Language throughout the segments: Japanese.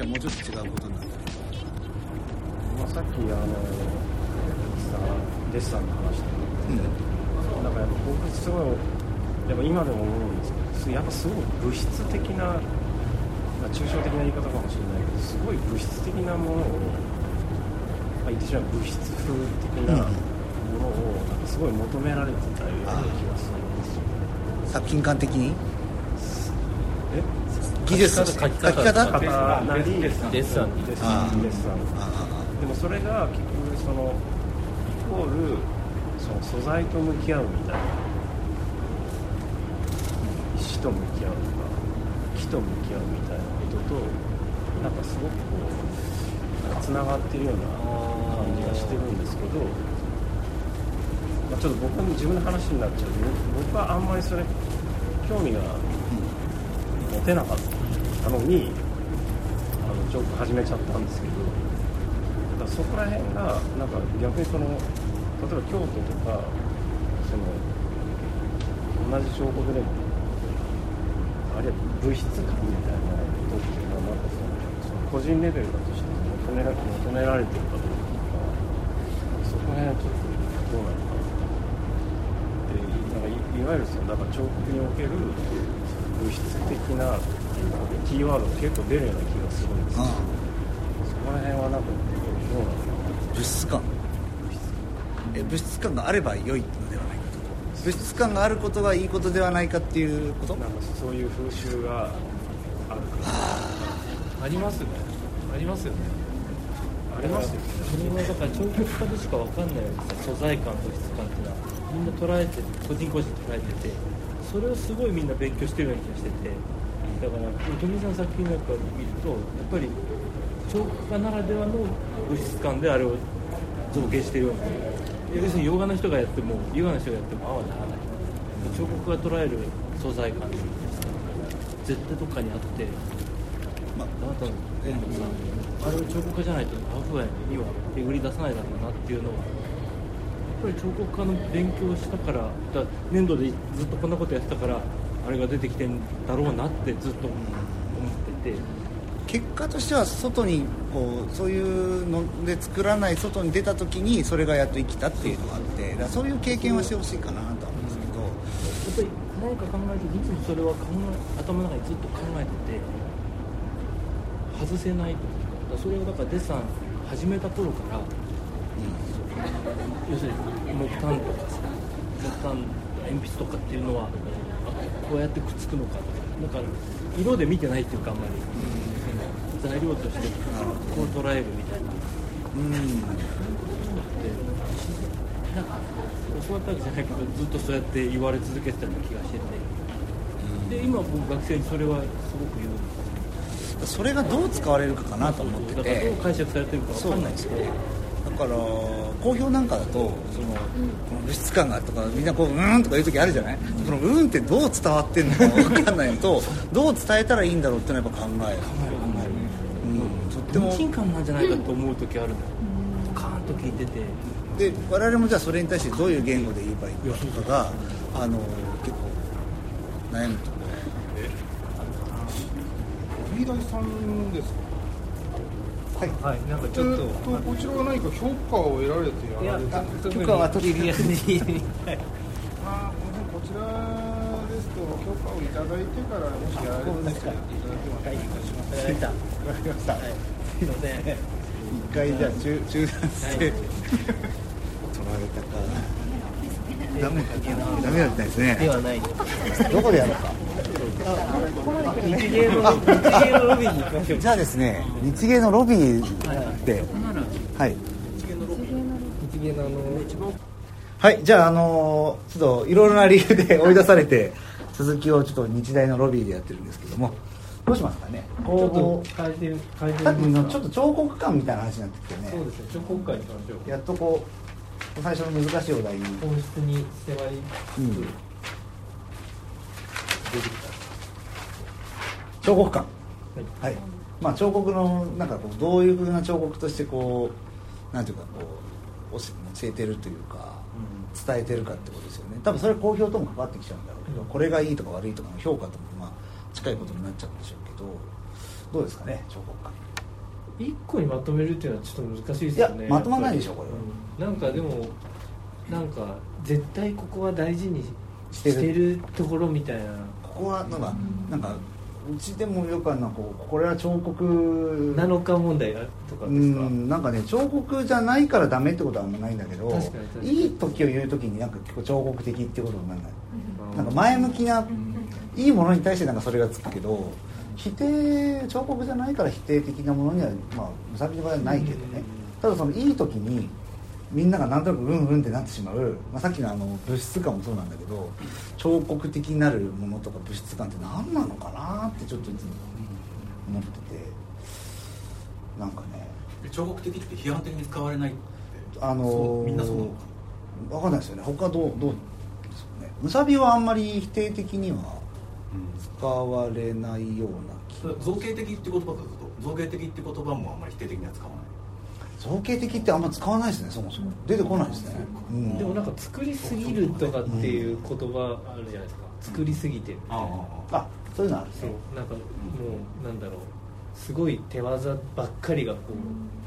はもうちょっと違うことになる。まあ、さっきあのさデッサンの話とか、うん、なんかやっぱ僕すごいやっぱ今でも思うんですけどやっぱすごい物質的な、まあ、抽象的な言い方かもしれないけどすごい物質的なものを、まあ、言ってしまえば物質風的なものをなんかすごい求められてたような気がするんですよ、作品感的に？え技術。書き方。書き方なりデッサンデッサンデッサンデッサンあでもそれが結局そのイコールその素材と向き合うみたいな。石と向き合うとか木と向き合うみたいなこととなんかすごくこうつながってるような感じがしてるんですけど、まあ、ちょっと僕の自分の話になっちゃう。と僕はあんまりそれ興味が持てなかったのにあのジョーク始めちゃったんですけどだからそこら辺がなんか逆にその例えば京都とかその同じ彫刻でもあるいは物質感みたいなことっていうのはなんかそのその個人レベルだとして求めら求められてるかどうかとかそこら辺はちょっとどうなのかなってなんかいいわゆるそのだから彫刻における物質的なキーワードが結構出るような気がするんですけどあそこら辺はなんかどうなの物質感。え物質感があれば良いのではないかと。物質感があることがいいことではないかっていうこと？なんかそういう風習があるから。ありますね。ありますよね。ありますよね。それはだから彫刻家でしか分かんない素材感物質感っていうのは。みんな捉えて個人個人捉えててそれをすごいみんな勉強してるような気がしててだから富井さんの作品なんかを見るとやっぱり彫刻家ならではの物質感であれを造形してるような要するに洋画の人がやってもヨガの人がやってもああはならない彫刻が捉える素材感っていうか絶対どっかにあってまああなたの本もさ、あれを彫刻家じゃないとハーフウェイにはえぐり出さないだろうなっていうのはやっぱり彫刻家の勉強をしたからだ粘土でずっとこんなことやってたからあれが出てきてんだろうなってずっと思ってて。結果としては外にこうそういうので作らない外に出た時にそれがやっと生きたっていうのがあってだそういう経験はしてほしいかなとは思うんですけど。やっぱり何か考えていつもそれは考え頭の中にずっと考えてて外せないというかだからそれをだからデッサン始めた頃から要するに木炭とかさ木炭鉛筆とかっていうのはあこうやってくっつくのかとかだから色で見てないっていうかあんまり、材料としてこう捉えるみたいな。うん。なんか教わったわけじゃないけどずっとそうやって言われ続けてたような気がしてて。で今僕学生にそれはすごく言う。んですそれがどう使われるかかなと思ってだからどてう解釈されてるかわかんないですけどだから好評なんかだとそのこの物質感がとかみんなこううーんとか言う時あるじゃない？そのうーんってどう伝わってんのか分かんないのと どう伝えたらいいんだろうっていうのはやっぱ考えるうんとっても。無賃感なんじゃないかと思う時あるのカーンと聞いてて。で我々もじゃあそれに対してどういう言語で言えばいいかとかがあの結構悩むとこリーダーさんですか？はい。はい、なんかちえょっと、ーとこちらは何か評価を得られていややられてるんですか？許可は取りりやすい。あーこちらですと許可をいただいてからもしやられるんですいただけますかはい、しました。わかりました、はい、すい。ません。一回じゃあ中中断して、取られたかダメダメだったですでねはない。どこでやるか日芸の、日芸のロビーに行きましょう。じゃあですね日芸のロビーで。はい。日芸のあの、はいじゃああのーちょっといろいろな理由で追い出されて続きをちょっと日大のロビーでやってるんですけども。どうしますかね？ちょっとこ変えて、変えてうさっきのちょっと彫刻感みたいな話になってきてね。そうですね、彫刻会にしましょう。やっとこう最初の難しいお題に。本質に迫りつつ、うん。出てきた。彫刻感はい。はい。まあ彫刻のなんかこうどういうふうな彫刻としてこうなんていうかこう教えてるというか伝えてるかってことですよね。多分それ好評とも関わってきちゃうんだろうけど、これがいいとか悪いとかの評価ともまあ近いことになっちゃうんでしょうけどどうですかね彫刻家。一個にまとめるっていうのはちょっと難しいですよね。いやまとまらないでしょこれは。うん。なんかでもなんか絶対ここは大事にしてるところみたいな。ここはなんかなんかうちでもよくあるのはこうこれは彫刻なのか問題がとかうですか？んなんかね彫刻じゃないからダメってことはあんまないんだけどいい時を言う時になんか結構彫刻的ってことにならない。うん。なんか前向きないいものに対してなんかそれがつくけど否定彫刻じゃないから否定的なものにはまあむさびの場合はないけどね。ただそのいい時にみんながなんとなくうんうんってなってしまう、まあ、さっきのあの物質感もそうなんだけど彫刻的になるものとか物質感って何なのかなってちょっといつも思ってて。なんかね。彫刻的って批判的に使われないってあのみんなそうなのか分かんないですよね。他どうどうですかね。むさびはあんまり否定的には使われないような気な造形的って言葉だと。造形的って言葉もあんまり否定的には使わない造形的ってあんま使わないですねそもそも。出てこないですね、うん。でもなんか作りすぎるとかっていう言葉あるじゃないですか。作りすぎて。るみたいなあ。あそういうのある。そう。なんかもうなんだろう。すごい手技ばっかりがこ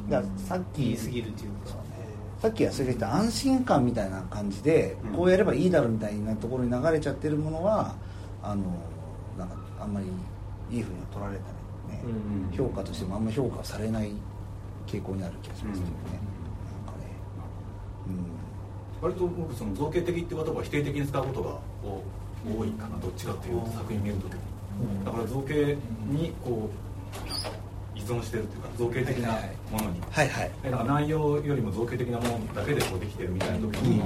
うだからさっき言いすぎるというか。さっき忘れてた安心感みたいな感じで、うん。こうやればいいだろうみたいなところに流れちゃってるものはあのなんかあんまりいいふうには取られたりね、うん。評価としてもあんまり評価されない傾向にある気がしますけどね、なんかね。割と僕その造形的って言葉を否定的に使うことが多いかな。どっちかっていうと作品見るときに。だから造形にこう依存してるっていうか造形的なものに。はいはいえなんか内容よりも造形的なものだけでこうできてるみたいな時に、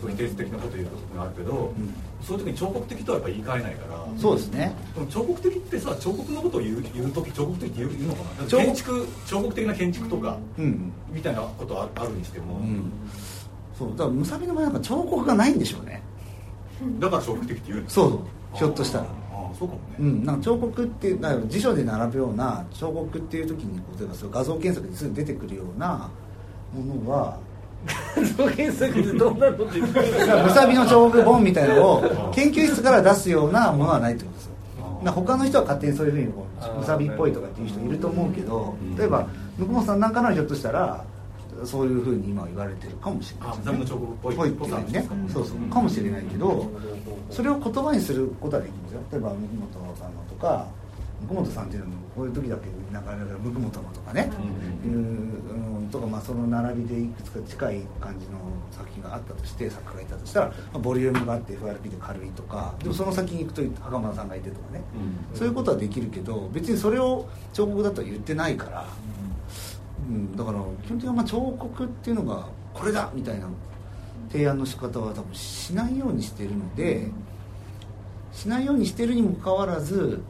そう的なこと言うことがあるけど、ん。そういう時に彫刻的とはやっぱ言い換えないから、そうですね。でも彫刻的ってさ彫刻のことを言う言う時彫刻的って言うのかな？彫刻。建築彫刻的な建築とかうんみたいなことああるにしても、うん。そう。だからむさびの場合なんか彫刻がないんでしょうね。だから彫刻的って言うの？そう。そうひょっとしたら。ああそうかもね、うん、なんか彫刻って辞書で並ぶような彫刻っていう時に例えばそう画像検索ですぐ出てくるようなものは造検索でどんなのってむさびの彫刻本みたいなのを研究室から出すようなものはないってことですよ。他の人は勝手にそういうふうにうむさびっぽいとかっていう人いると思うけどうん。例えば向本さんなんかのはひょっとしたらそういうふうに今言われてるかもしれない。あむさびの彫刻っぽい。っていうね。そうそうかもしれないけどそれを言葉にすることはできるんですよ。例えば向本さんのとか向本さんっていうのもこういう時だけなかなか向本のとかね、うん、うんとかまあその並びでいくつか近い感じの作品があったとして作家がいたとしたら、まあボリュームがあって FRP で軽いとか。でもその先に行くと袴田さんがいてとかね、そういうことはできるけど別にそれを彫刻だとは言ってないから、うん、だから基本的にはまあ彫刻っていうのがこれだみたいな提案の仕方は多分しないようにしてるのでしないようにしてるにもかかわらず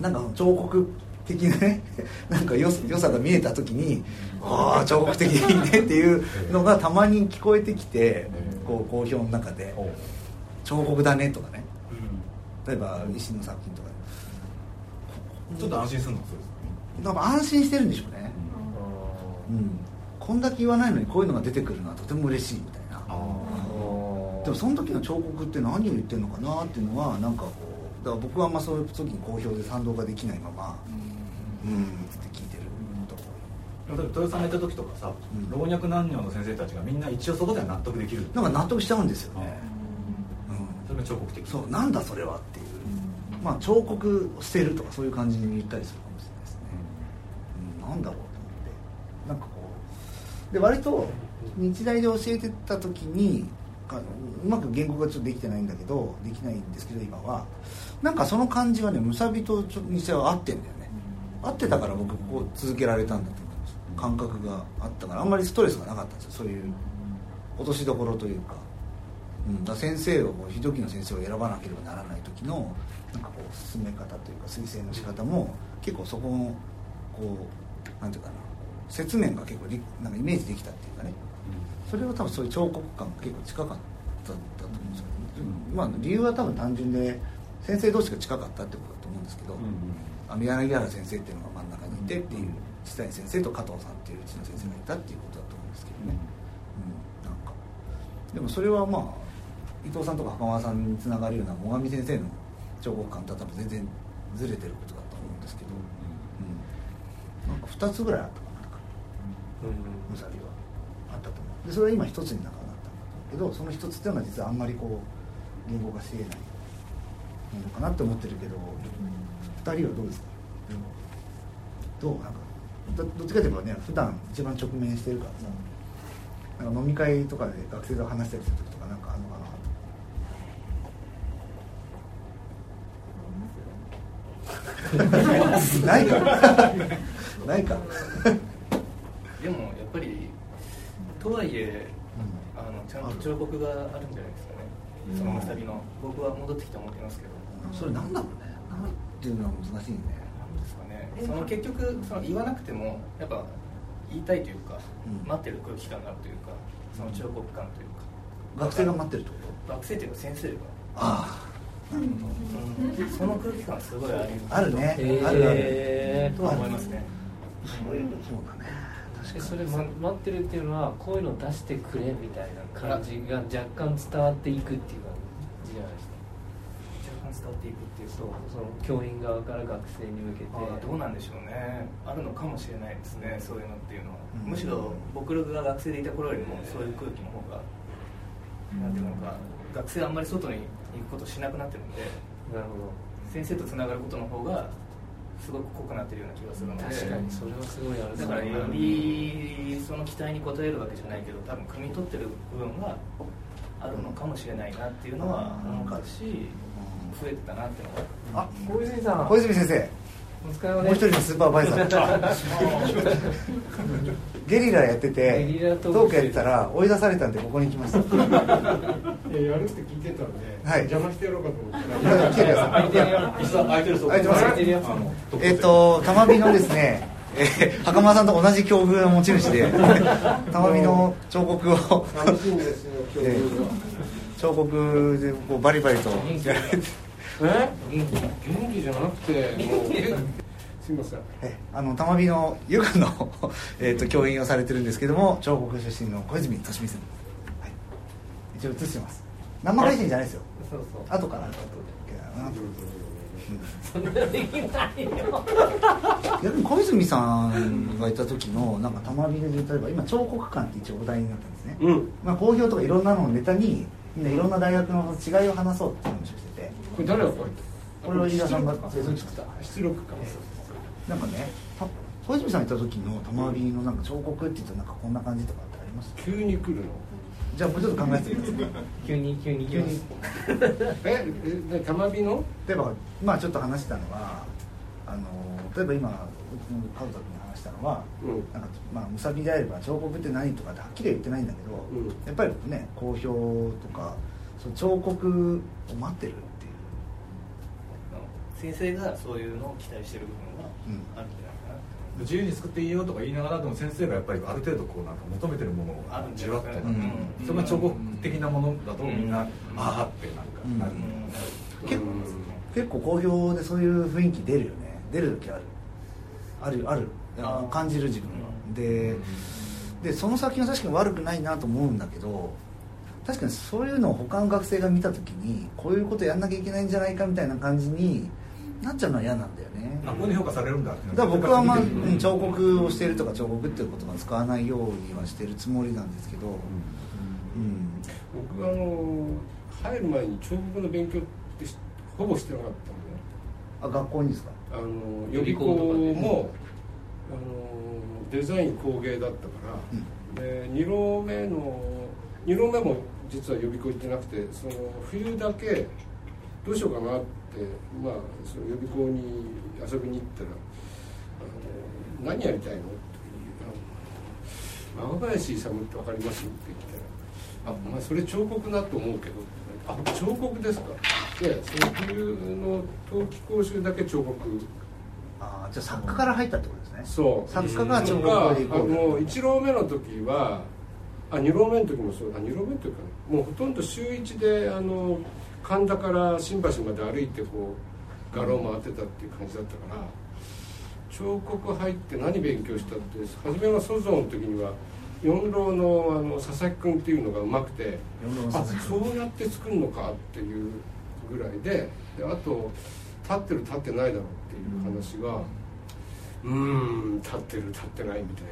なんか彫刻的なね なんか良良さが見えた時に「ああ彫刻的でいいね」っていうのがたまに聞こえてきてこう好評の中で「彫刻だね」とかね。例えば石の作品とか。ちょっと安心するの？そうです。ね多分安心してるんでしょうね。うん。こんだけ言わないのにこういうのが出てくるのはとても嬉しいみたいな。でもその時の彫刻って何を言ってるのかなっていうのはなんかこうだから僕はあんまそういう時に好評で賛同ができないままうん。って聞いてるとこ。でも豊洲さんがいた時とかさ、うん。老若男女の先生たちがみんな一応そこでは納得できる。なんか納得しちゃうんですよね、それが彫刻的。うん、そうなんだそれはっていう、まあ彫刻を捨てるとかそういう感じに言ったりするかもしれないですね、うん、なんだろうと思って。なんかこう。で割と日大で教えてた時にかうまく言語がちょっとできてないんだけどできないんですけど今は。なんかその感じはねむさびとちょにしては合ってんだよね。合ってたから僕ここ続けられたんだと思います。感覚があったから。あんまりストレスがなかったんですよ。そういう落としどころというか,、うん、だ先生を非常勤の先生を選ばなければならない時のなんかこう進め方というか推薦の仕方も結構そこのこうなんていうかな。説明が結構なんかイメージできたっていうかね。それは多分そういう彫刻感が結構近かったんだと思うんですけど、まあ理由は多分単純で先生同士が近かったってことだと思うんですけど、あの柳原先生っていうのが真ん中にいてっていう地谷先生と加藤さんっていううちの先生がいたっていうことだと思うんですけどね、うん、なんかでもそれはまあ伊藤さんとか袴田さんにつながるような最上先生の彫刻感とは多分全然ずれてることだと思うんですけど、うん。なんか2つぐらいあったかななんかむさびは。あったと思うでそれは今一つになんかなったんだけどその一つっていうのは実はあんまりこう言語化しえないものかなって思ってるけど二人はどうですか？どう？なんかどどっちかといえばね普段一番直面してるからさなんか飲み会とかで学生と話したりする時とかなんかあるのかな？ないか。ないか。でもやっぱりとはいえあのちゃんと彫刻があるんじゃないですかね。そのむさびの。僕は戻ってきて思ってますけど。それなんだろうね。なんていうのは難しいね。なんですかね。その結局その言わなくてもやっぱ言いたいというか、うん。待ってる空気感があるというかその彫刻感というか。学生が待ってるってこ学生というか先生がとあうん。その空気感すごいありああるね、あるある。へとは思いますね。そういうそうだね。確かに。それ、ま、待ってるっていうのはこういうの出してくれみたいな感じが若干伝わっていくっていう感じじゃないですか。若干伝わっていくっていうそうその教員側から学生に向けて。どうなんでしょうね。あるのかもしれないですねそういうのっていうのは、うん。むしろ僕らが学生でいた頃よりもそういう空気の方が、なんていうのか学生はあんまり外に行くことしなくなってるんでなるほ先生とつながることの方がすごく濃くなってるような気がするので。ど確かにそれはすごいあるだからよりその期待に応えるわけじゃないけど多分汲み取ってる部分があるのかもしれないなっていうのは思うし増えてたなっていうのは。あ小泉さん。小泉先生。お疲れ様もう一人のスーパーバイザー ゲリラやっててトークやってたら追い出されたんでここに来ました。いややるって聞いてたんで、はい。邪魔してやろうかと思って。えっと玉美のですね、えー、袴田さんと同じ境遇の持ち主で 玉美の彫刻を。彫刻でこうバリバリとやられて。え？元気。じゃなくてもう。え すいません。えあの玉美のヨガの、えー、と教員をされてるんですけども彫刻出身の小泉俊美さん、はい、一応映してます。生配信じゃないですよ。そうそう。後から。そんなできないよ逆に小泉さんがいた時のなんか玉美で例えば今彫刻館って一応お題になったんですね、うん。まあ、講評とかいろんなのをネタにみんないろんな大学の違いを話そうっていう話をしてて。これ誰が書いた？これは飯田さんが出力か出力かなんかねた小泉さんいた時の玉美のなんか彫刻って言うとなんかこんな感じとかってあります？急に来るの？じゃあもうちょっと考えてみてください急に急に急に。ええ玉火の？例えばまあちょっと話したのはあの例えば今うちの家族に話したのは、うん。なんかまあむさびであれば彫刻って何とかってはっきりは言ってないんだけど、うん。やっぱりね好評とかその彫刻を待ってる先生がそういうのを期待してる部分はうんあるんじゃないかなって。自由に作っていいよとか言いながらでも先生がやっぱりある程度こうなんか求めてるものをあるんじじわっと、ゃないかなうん。それが彫刻的なものだとみんな、うんああってなんかうんなる、結構結構好評でそういう雰囲気出るよね。出る時ある。あるある。感じる自分は。ででその先は確かに悪くないなと思うんだけど確かにそういうのを他の学生が見た時にこういうことやんなきゃいけないんじゃないかみたいな感じになっちゃうのは嫌なんだよね。あここに評価されるんだってだから僕はまあ、ううんん彫刻をしているとか彫刻っていう言葉を使わないようにはしてるつもりなんですけど、うん。僕あの入る前に彫刻の勉強ってしほぼしてなかったんで。あ学校にですか？あの予備校もあのデザイン工芸だったから、で2浪目の2浪目も実は予備校行ってなくてその冬だけどうしようかなってまあその予備校に遊びに行ったら「あの何やりたいの?」ってあの「若林勇って分かります?」って言ったら「あまあそれ彫刻だと思うけど」あ彫刻ですか?」いやその冬の冬季講習だけ彫刻ああじゃあ作家から入ったってことですねそう作家が彫刻とかあでいこうの1浪目の時はあ2浪目の時もそうあ2浪目の時かなもうほとんど週1であの神田から新橋まで歩いてこう画廊回ってたっていう感じだったから彫刻入って何勉強したって初めはソゾーの時には四郎のあの佐々木君っていうのがうまくてあそうやって作るのかっていうぐらいでであと立ってる立ってないだろうっていう話が、うーん立ってる立ってないみたい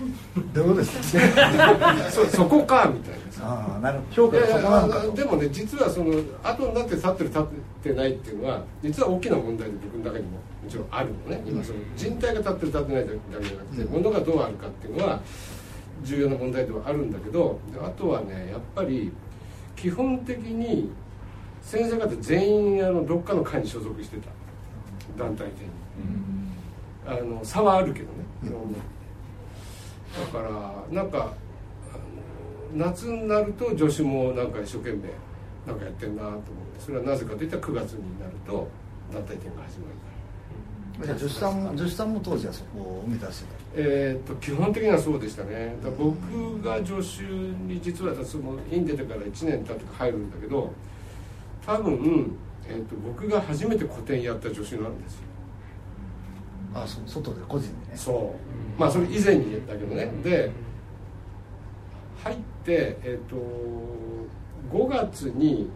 どういうことですか？な そそこかみたいな。さああなるほど。評価がそいやいやこなのかとでもね実はその後になって立ってる立ってないっていうのは実は大きな問題で僕の中にももちろんあるのね。今その人体が立ってる立ってないだけじゃなくて物がどうあるかっていうのは重要な問題ではあるんだけどあとはねやっぱり基本的に先生方全員あのどっかの会に所属してた。団体的に。あの差はあるけどねいろんなだからなんか夏になると助手もなんか一生懸命なんかやってんなと思ってそれはなぜかといったら9月になると団体展が始まるじゃあ女子さんも女子さんも当時はそこを目指してえーっと基本的にはそうでしたね。僕が助手に実はその院出てから1年経って入るんだけど多分、えーっと僕が初めて個展やった助手なんですよ。たあそ外で個人でね。そう。まあそれ以前にだけどね。で入ってえっ、と5月に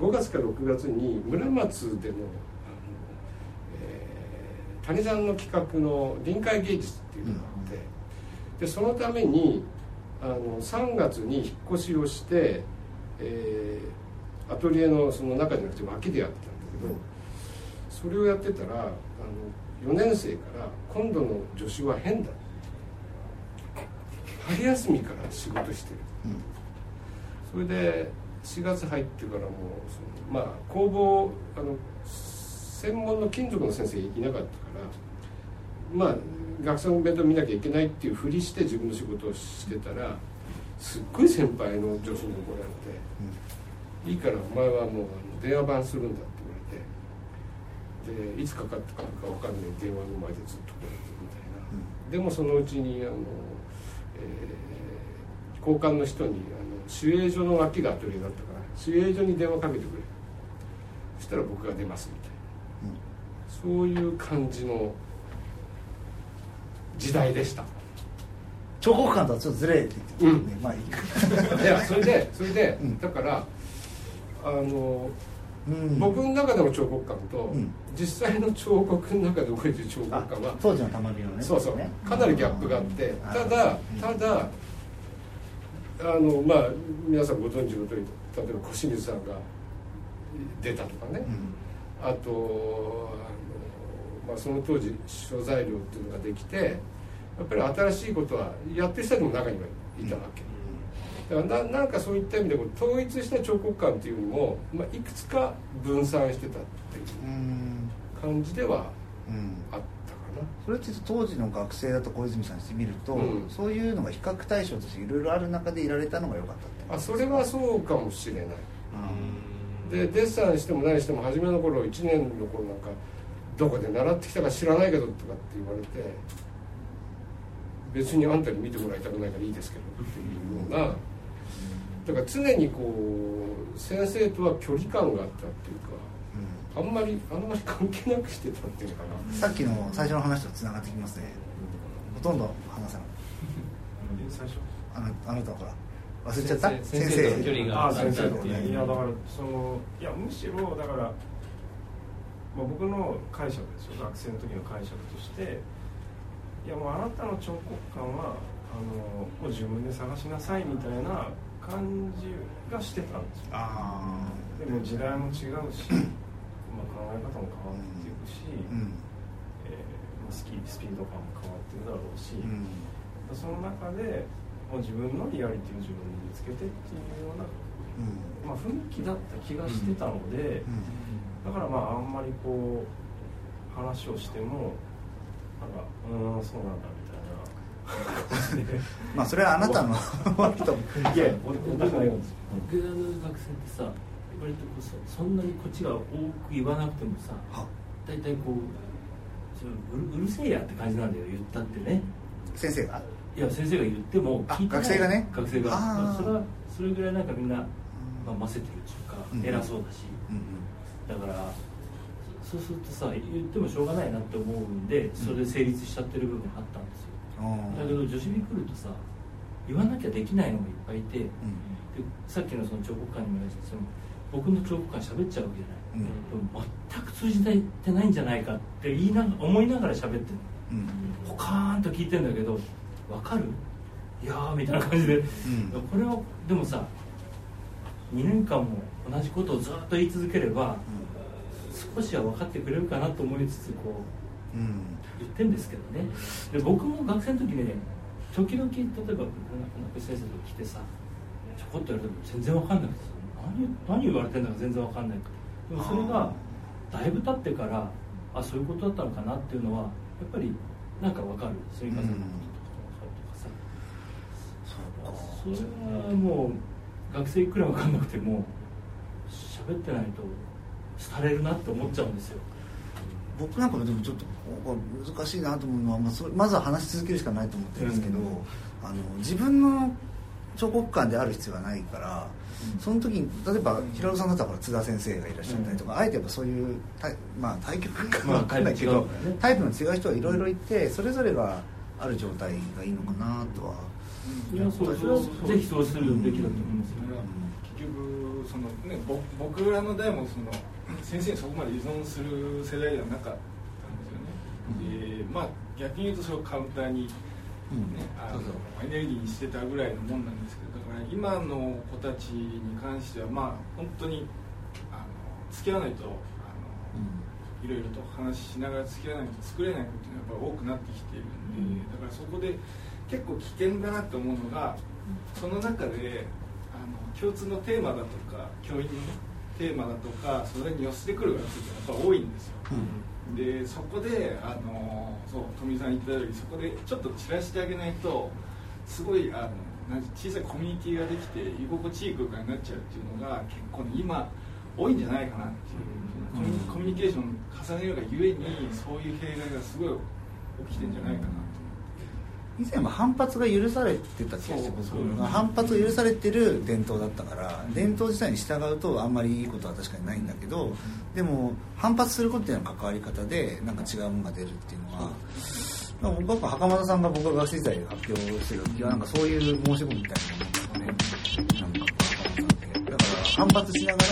5月から6月に村松での、えー谷さんの企画の臨海芸術っていうのがあって、でそのためにあの3月に引っ越しをして、えーアトリエのその中じゃなくて脇でやってたんだけどそれをやってたらあの4年生から今度の助手は変だ。春休みから仕事してる。それで4月入ってからもうそのまあ工房あの専門の金属の先生いなかったからまあ学生の弁当見なきゃいけないっていうふりして自分の仕事をしてたらすっごい先輩の助手に怒られて「いいからお前はもう電話番するんだ」って言われてでいつかかってくるか分かんない電話の前でずっとこうやってるみたいな、でもそのうちにあの、えー交換の人にあの守衛所の脇がアトリエだったから守衛所に電話かけてくれ。そしたら僕が出ますみたいな、そういう感じの時代でした。彫刻館とはちょっとずれていってるね、うん。まあいいか。いやそれでそれで、うん。だからあのうん。僕の中での彫刻館と、うん実際の彫刻の中で覚えてる彫刻あ館は当時の玉美のねそうそう。ね。かなりギャップがあってあただうんただあのまあ皆さんご存知の通り例えば小清水さんが出たとかね、あとあの、まあ、その当時諸材料っていうのができてやっぱり新しいことはやってる人も中にはいたわけ、だからななんかそういった意味でこう統一した彫刻館っていうよりも、まあ、いくつか分散してたっていう。うん感じではうん。あったかな。それって当時の学生だと小泉さんにしてみると、うん。そういうのが比較対象としていろいろある中でいられたのが良かったって。あそれはそうかもしれない。うん。でデッサンしても何しても初めの頃1年の頃なんかどこで習ってきたか知らないけどとかって言われて別にあんたに見てもらいたくないからいいですけどっていうような。だから常にこう先生とは距離感があったっていうかあんまりあんまり関係なくしてたっていうのかな。さっきの最初の話とつながってきますね。ほとんど話さない。最初？あのあなたほら。忘れちゃった？先生先生。との距離がああ先生とね。いやだからそのいやむしろだから、まあ、僕の解釈ですよ。学生の時の解釈として。いやもうあなたの彫刻館はあのもう自分で探しなさいみたいな感じがしてたんですよ。あでも時代も違うし、まあ、考え方も変わっていくし、あうん。えーまあスキスピード感も変わってるだろうし、うん。その中でもう自分のリアリティを自分に見つけてっていうような、うん。まあ、雰囲気だった気がしてたので、だからまああんまりこう話をしてもなんかうーんそうなんだみたいな まあそれはあなたの いや僕の学生ってさ割とこうそそんなにこっちが多く言わなくてもさは大体こううるうるせえやって感じなんだよ言ったってね。先生が？いや先生が言ってもあ聞いて学生がね？学生が。まあそれはそれぐらいなんかみんな、まあ、ませてるっていうか、うん偉そうだし。うんだからそそうするとさ言ってもしょうがないなって思うんでそれで成立しちゃってる部分があったんですよ。うんだけど女子に来るとさ言わなきゃできないのがいっぱいいて、でさっきのその彫刻館にも言われたその僕の彫刻館喋っちゃうわけじゃない、うん。全く通じてないんじゃないかって言いなが思いながら喋ってる。うん。ポカーンと聞いてんだけど分かる？いやーみたいな感じで、ん。これをでもさ2年間も同じことをずっと言い続ければ、少しは分かってくれるかなと思いつつこううん。言ってんですけどね。で僕も学生の時ね時々例えば中井先生と来てさちょこっとやると全然分かんなくてさ何何言われてんだか全然分かんない。でもそれがだいぶ経ってからあそういうことだったのかなっていうのはやっぱりなんか分かる。杉川さんのこととか分かるとかさ、それはもう学生いくら分かんなくても喋ってないと廃れるなって思っちゃうんですよ。僕なんかもでもちょっと難しいなと思うのは、まあ、それまずは話し続けるしかないと思ってるんですけど、うん。あの自分の彫刻館である必要がないから、その時に例えば平野さんだったら津田先生がいらっしゃったりとか、あえてやっぱそういう対,、まあ、対局か まあわかんないけど、タイプ違うんだよね。タイプの違う人がいろいろいてそれぞれがある状態がいいのかなとは。いやそれはぜひそうするべきだと思いますよ結局その、ね、ぼ僕らの代もその 先生にそこまで依存する世代ではなかったんですよね、でまあ逆に言うとそれをカウンターに、エネルギーにしてたぐらいのもんなんですけどだから今の子たちに関してはまあ本当にあの付き合わないとあのいろいろと話ししながら付き合わないと作れないことがやっぱ多くなってきているんで、だからそこで結構危険だなと思うのがその中であの共通のテーマだとか教員のテーマだとかそれに寄せてくる学生ってやっぱ多いんですよ、でそこであのそう富井さん言ったようにそこでちょっと散らしてあげないとすごいあの小さいコミュニティができて居心地いい空間になっちゃうっていうのが結構ね今多いんじゃないかなっていう、コミュコミュニケーション重ねるがゆえにそういう弊害がすごい起きてんじゃないかな。以前は反発が許されてた気がしてそう。僕は反発が許されてる伝統だったから伝統自体に従うとあんまりいいことは確かにないんだけどでも反発することっていうのは関わり方でなんか違うものが出るっていうのは。まあ僕は袴田さんが僕が学生時代に発表してる時はなんかそういう申し込みみたいなものがねなんか袴田さんって。だから反発しながら